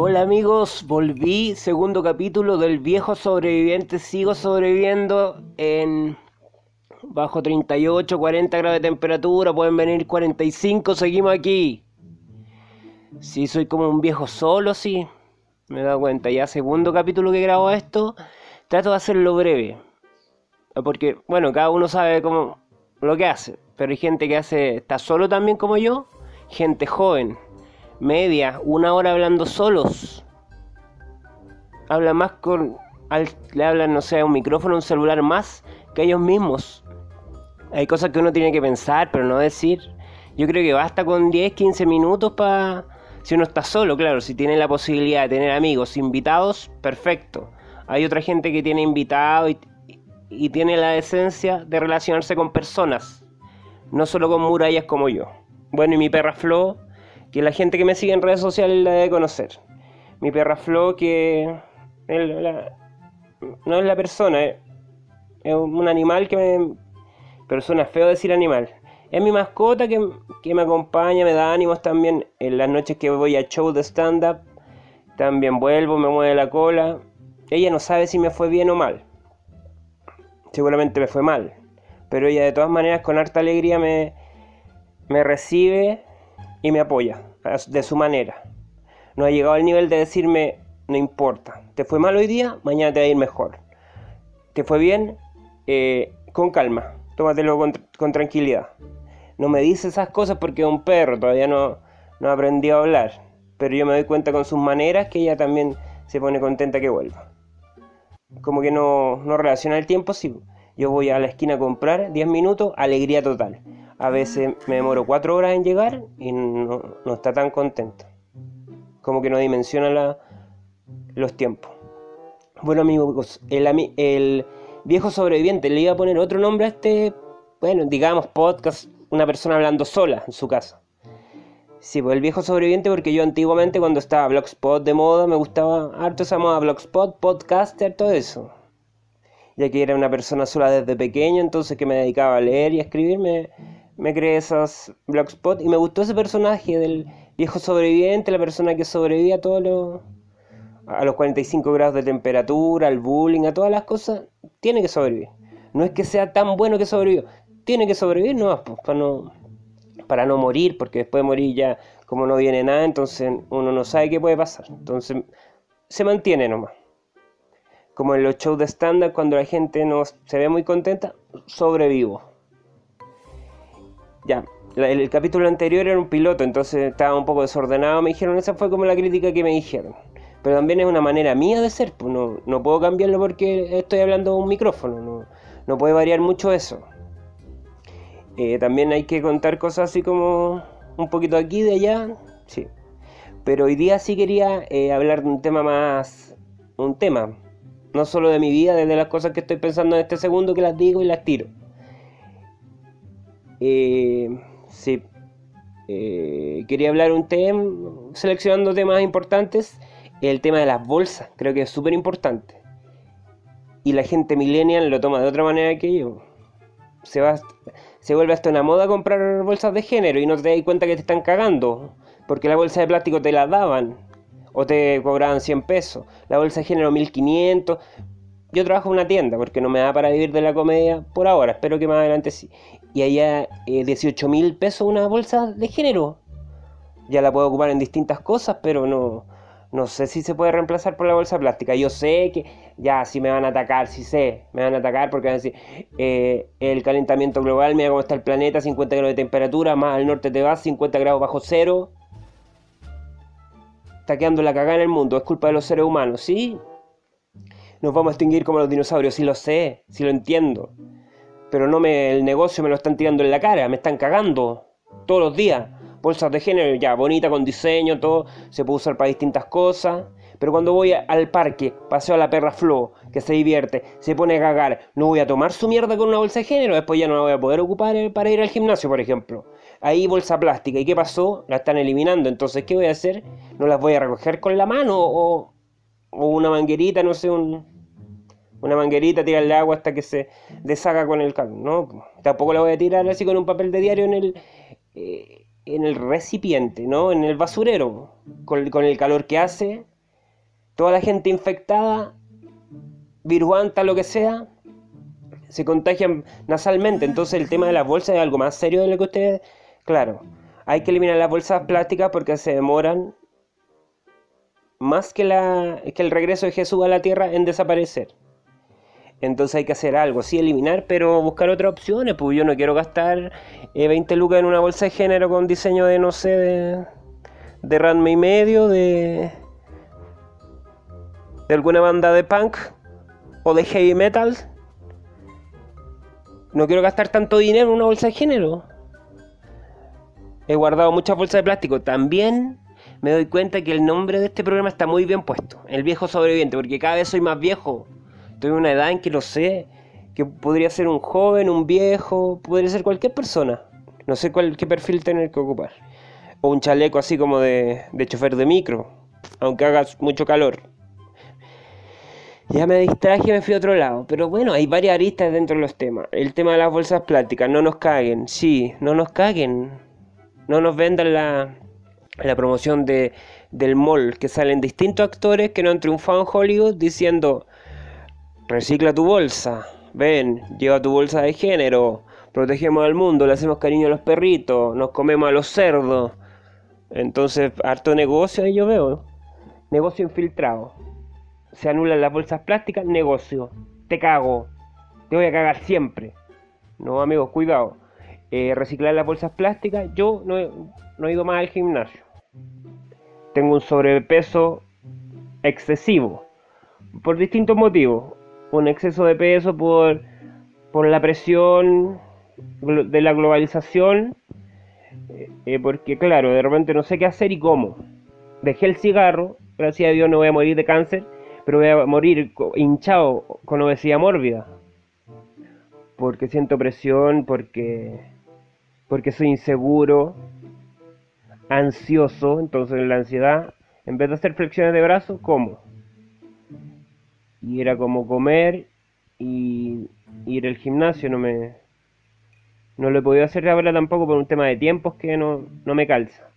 Hola amigos, volví, segundo capítulo del viejo sobreviviente, sigo sobreviviendo en bajo 38, 40 grados de temperatura, pueden venir 45, seguimos aquí. Si soy como un viejo solo, sí, me he dado cuenta, ya segundo capítulo que grabo esto, trato de hacerlo breve, porque bueno, cada uno sabe cómo lo que hace, pero hay gente que hace, está solo también como yo, gente joven media, una hora hablando solos. Habla más con. le hablan, no sé, un micrófono, un celular más que ellos mismos. Hay cosas que uno tiene que pensar, pero no decir. Yo creo que basta con 10, 15 minutos para. Si uno está solo, claro, si tiene la posibilidad de tener amigos, invitados, perfecto. Hay otra gente que tiene invitados y, y tiene la esencia de relacionarse con personas, no solo con murallas como yo. Bueno, y mi perra Flo que la gente que me sigue en redes sociales la debe conocer. Mi perra Flo, que no es la persona, es, un animal que me... Pero suena feo decir animal. Es mi mascota que, que me acompaña, me da ánimos también en las noches que voy a show de stand-up. También vuelvo, me mueve la cola. Ella no sabe si me fue bien o mal. Seguramente me fue mal. Pero ella de todas maneras con harta alegría me, me recibe y me apoya de su manera. No ha llegado al nivel de decirme, no importa, te fue mal hoy día, mañana te va a ir mejor. Te fue bien, eh, con calma, tómatelo con, tranquilidad. No me dice esas cosas porque es un perro, todavía no, no aprendió a hablar. Pero yo me doy cuenta con sus maneras que ella también se pone contenta que vuelva. Como que no, no relaciona el tiempo, sí. Yo voy a la esquina a comprar 10 minutos, alegría total a veces me demoro cuatro horas en llegar y no, está tan contento. Como que no dimensiona los tiempos. Bueno amigos, el, el viejo sobreviviente le iba a poner otro nombre a este, bueno, digamos podcast, una persona hablando sola en su casa. Sí, pues el viejo sobreviviente porque yo antiguamente cuando estaba Blogspot de moda me gustaba harto esa moda Blogspot, podcaster, todo eso. Ya que era una persona sola desde pequeño, entonces que me dedicaba a leer y a escribirme me creé esas blogspot y me gustó ese personaje del viejo sobreviviente, la persona que sobrevive a todo a los 45 grados de temperatura, al bullying, a todas las cosas, tiene que sobrevivir. No es que sea tan bueno que sobrevivió, tiene que sobrevivir no pues, para no para no morir, porque después de morir ya como no viene nada, entonces uno no sabe qué puede pasar. Entonces se mantiene nomás. Como en los shows de stand cuando la gente no se ve muy contenta, sobrevivo. Ya, el, capítulo anterior era un piloto, entonces estaba un poco desordenado, me dijeron, esa fue como la crítica que me dijeron. Pero también es una manera mía de ser, pues no, no puedo cambiarlo porque estoy hablando de un micrófono, no, no puede variar mucho eso. Eh, también hay que contar cosas así como un poquito aquí, de allá, sí. Pero hoy día sí quería eh, hablar de un tema más, un tema, no solo de mi vida, desde las cosas que estoy pensando en este segundo que las digo y las tiro. Eh, sí. Eh, quería hablar un tema, seleccionando temas importantes, el tema de las bolsas, creo que es súper importante. Y la gente millennial lo toma de otra manera que yo. Se, va, se vuelve hasta una moda comprar bolsas de género y no te das cuenta que te están cagando. Porque la bolsa de plástico te la daban o te cobraban 100 pesos. La bolsa de género 1500 yo trabajo en una tienda porque no me da para vivir de la comedia por ahora, espero que más adelante sí. Y allá 18 eh, mil pesos una bolsa de género. Ya la puedo ocupar en distintas cosas, pero no, no sé si se puede reemplazar por la bolsa plástica. Yo sé que ya si me van a atacar, sí sé, me van a atacar porque van a decir eh, el calentamiento global, mira cómo está el planeta, 50 grados de temperatura, más al norte te vas, 50 grados bajo cero. Está quedando la cagada en el mundo, es culpa de los seres humanos, ¿sí? nos vamos a extinguir como los dinosaurios. Sí lo sé, sí lo entiendo. Pero no me, el negocio me lo están tirando en la cara, me están cagando todos los días. Bolsas de género, ya, bonita, con diseño, todo, se puede usar para distintas cosas. Pero cuando voy al parque, paseo a la perra Flo, que se divierte, se pone a cagar, no voy a tomar su mierda con una bolsa de género, después ya no la voy a poder ocupar eh, para ir al gimnasio, por ejemplo. Ahí bolsa plástica, ¿y qué pasó? La están eliminando, entonces, ¿qué voy a hacer? ¿No las voy a recoger con la mano o, o una manguerita, no sé, un, una manguerita, tirarle agua hasta que se deshaga con el calor. No, tampoco la voy a tirar así con un papel de diario en el, eh, en el recipiente, ¿no? En el basurero, con, con, el calor que hace. Toda la gente infectada, viruanta, lo que sea, se contagian nasalmente. Entonces el tema de las bolsas es algo más serio de lo que ustedes... Claro, hay que eliminar las bolsas plásticas porque se demoran más que, la, que el regreso de Jesús a la tierra en desaparecer. Entonces hay que hacer algo, sí, eliminar, pero buscar otras opciones. Pues yo no quiero gastar 20 eh, lucas en una bolsa de género con diseño de, no sé, de, de y medio, de, de alguna banda de punk o de heavy metal. No quiero gastar tanto dinero en una bolsa de género. He guardado muchas bolsas de plástico. También me doy cuenta que el nombre de este programa está muy bien puesto. El viejo sobreviviente, porque cada vez soy más viejo Estoy en una edad en que no sé, que podría ser un joven, un viejo, podría ser cualquier persona. No sé cuál, qué perfil tener que ocupar. O un chaleco así como de, de chofer de micro, aunque haga mucho calor. Ya me distraje y me fui a otro lado. Pero bueno, hay varias aristas dentro de los temas. El tema de las bolsas plásticas, no nos caguen. Sí, no nos caguen. No nos vendan la, la promoción de, del mall, que salen distintos actores que no han triunfado en Hollywood diciendo Recicla tu bolsa. Ven, lleva tu bolsa de género. Protegemos al mundo, le hacemos cariño a los perritos, nos comemos a los cerdos. Entonces, harto negocio ahí yo veo. Negocio infiltrado. Se anulan las bolsas plásticas, negocio. Te cago. Te voy a cagar siempre. No, amigos, cuidado. Eh, reciclar las bolsas plásticas, yo no no he ido más al gimnasio. Tengo un sobrepeso excesivo. Por distintos motivos un exceso de peso por, por la presión de la globalización, eh, eh, porque claro, de repente no sé qué hacer y cómo. Dejé el cigarro, gracias a Dios no voy a morir de cáncer, pero voy a morir hinchado con obesidad mórbida. Porque siento presión, porque, porque soy inseguro, ansioso, entonces la ansiedad, en vez de hacer flexiones de brazos, ¿cómo? Y era como comer y ir al gimnasio no me no lo he podido hacer ahora tampoco por un tema de tiempos que no, no me calza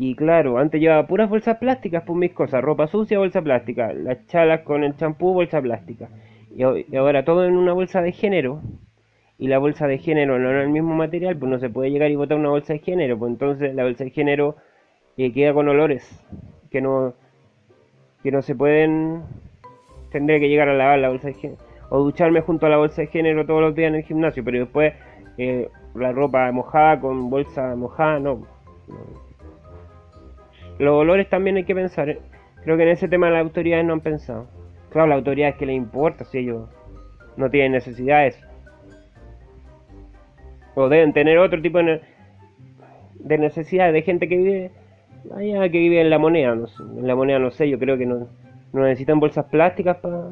y claro, antes llevaba puras bolsas plásticas por mis cosas, ropa sucia, bolsa plástica, las chalas con el champú, bolsa plástica. Y, ahora todo en una bolsa de género. Y la bolsa de género no era el mismo material, pues no se puede llegar y botar una bolsa de género. Pues entonces la bolsa de género eh, queda con olores que no, que no se pueden tendré que llegar a lavar la bolsa de género o ducharme junto a la bolsa de género todos los días en el gimnasio, pero después eh, la ropa mojada con bolsa mojada, no. Los olores también hay que pensar. ¿eh? Creo que en ese tema las autoridades no han pensado. Claro, las autoridades que les importa si ellos no tienen necesidades. O deben tener otro tipo de, necesidades de gente que vive allá, que vive en la moneda. en la moneda no sé, yo creo que no no necesitan bolsas plásticas para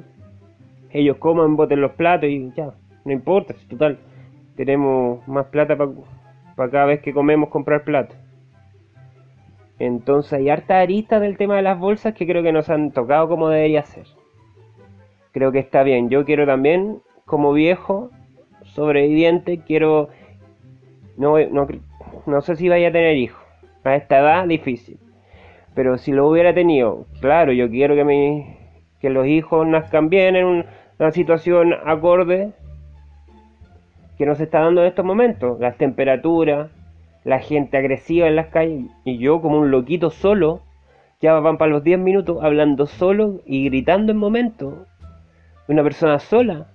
ellos coman, boten los platos y ya, no importa, total, tenemos más plata para cada vez que comemos comprar platos. Entonces hay harta arista del tema de las bolsas que creo que nos han tocado como debería ser. Creo que está bien. Yo quiero también, como viejo, sobreviviente, quiero... No, no, no sé si vaya a tener hijos. A esta edad, difícil. Pero si lo hubiera tenido, claro, yo quiero que, mi, que los hijos nazcan bien en una situación acorde que nos está dando en estos momentos. Las temperaturas, la gente agresiva en las calles y yo como un loquito solo, ya van para los 10 minutos hablando solo y gritando en momentos. Una persona sola,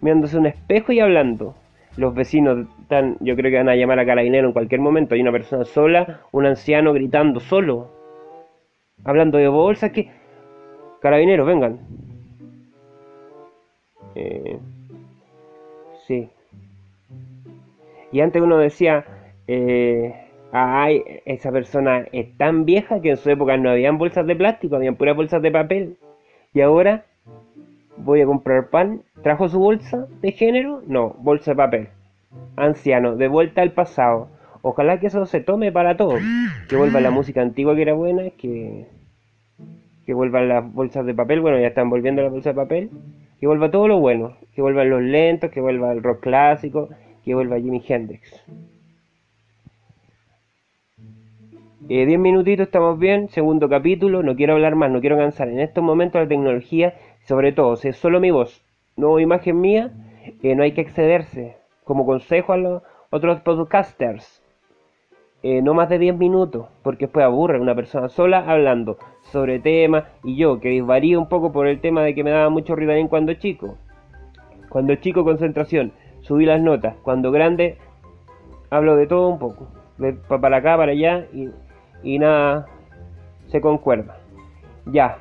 mirándose un espejo y hablando. Los vecinos están, yo creo que van a llamar a carabinero en cualquier momento. Hay una persona sola, un anciano gritando solo. Hablando de bolsas, que. Carabineros, vengan. Eh, sí. Y antes uno decía, eh, ay, esa persona es tan vieja que en su época no habían bolsas de plástico, habían puras bolsas de papel. Y ahora voy a comprar pan. ¿Trajo su bolsa de género? No, bolsa de papel. Anciano, de vuelta al pasado. Ojalá que eso se tome para todos. Que vuelva la música antigua que era buena, que, que vuelvan las bolsas de papel. Bueno, ya están volviendo las bolsas de papel. Que vuelva todo lo bueno. Que vuelvan los lentos, que vuelva el rock clásico, que vuelva Jimi Hendrix. Eh, diez minutitos, estamos bien. Segundo capítulo. No quiero hablar más, no quiero cansar. En estos momentos la tecnología, sobre todo, si es solo mi voz, no imagen mía, eh, no hay que excederse. Como consejo a los otros podcasters, eh, no más de 10 minutos, porque después aburre una persona sola hablando sobre temas y yo que varía un poco por el tema de que me daba mucho Ritalin cuando chico. Cuando chico concentración, subí las notas, cuando grande hablo de todo un poco, de para acá, para allá y, y nada se concuerda. Ya,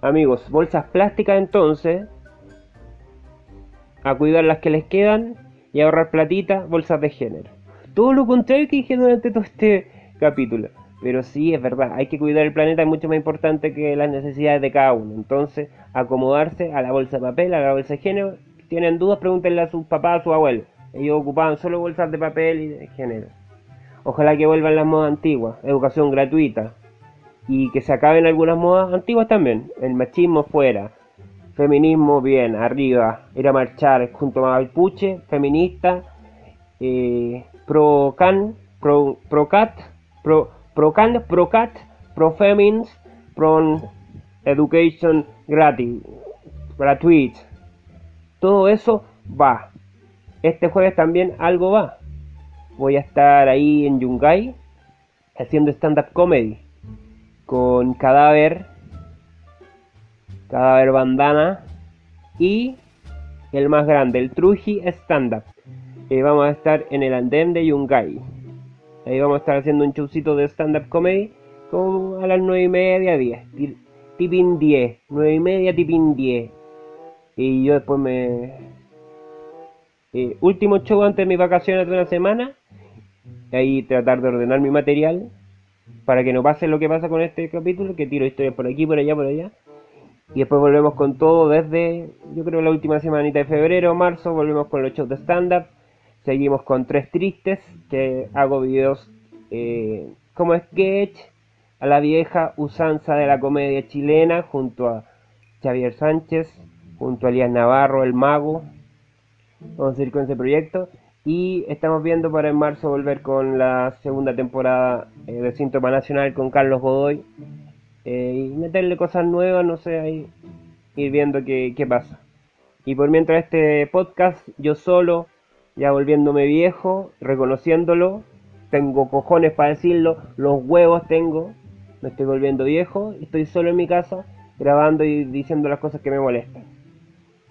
amigos, bolsas plásticas entonces, a cuidar las que les quedan y ahorrar platita, bolsas de género. Todo lo contrario que dije durante todo este capítulo. Pero sí, es verdad, hay que cuidar el planeta, es mucho más importante que las necesidades de cada uno. Entonces, acomodarse a la bolsa de papel, a la bolsa de género. tienen dudas, pregúntenle a sus papás, a sus abuelos. Ellos ocupaban solo bolsas de papel y de género. Ojalá que vuelvan las modas antiguas, educación gratuita. Y que se acaben algunas modas antiguas también. El machismo fuera, Feminismo, bien, arriba. Ir a marchar junto a Mapuche, feminista. Eh, pro can, pro, pro cat, pro, pro can, pro cat, pro femins, pro education gratis, gratuit. Todo eso va. Este jueves también algo va. Voy a estar ahí en Yungay haciendo stand-up comedy con Cadáver Cadáver Bandana y el más grande, el Truji Stand Up. Eh, vamos a estar en el andén de Yungay. Ahí vamos a estar haciendo un showcito de stand-up comedy como a las 9 y media, 10. Tipin 10. 9 y media, tipin 10. Y yo después me... Eh, último show antes de mis vacaciones de una semana. Ahí tratar de ordenar mi material. Para que no pase lo que pasa con este capítulo. Que tiro historias por aquí, por allá, por allá. Y después volvemos con todo desde, yo creo, la última semanita de febrero marzo. Volvemos con los shows de stand-up. Seguimos con Tres Tristes, que hago videos eh, como sketch a la vieja usanza de la comedia chilena junto a Xavier Sánchez, junto a Elías Navarro, el mago. Vamos a ir con ese proyecto. Y estamos viendo para en marzo volver con la segunda temporada eh, de Síntoma Nacional con Carlos Godoy eh, y meterle cosas nuevas, no sé, ahí ir viendo qué, qué pasa. Y por mientras este podcast, yo solo, ya volviéndome viejo, reconociéndolo, tengo cojones para decirlo, los huevos tengo, me estoy volviendo viejo, estoy solo en mi casa grabando y diciendo las cosas que me molestan.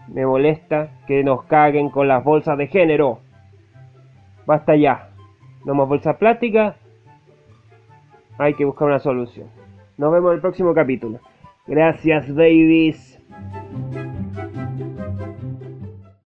Me molesta que nos caguen con las bolsas de género. Basta ya. No más bolsas plásticas. Hay que buscar una solución. Nos vemos en el próximo capítulo. Gracias, babies.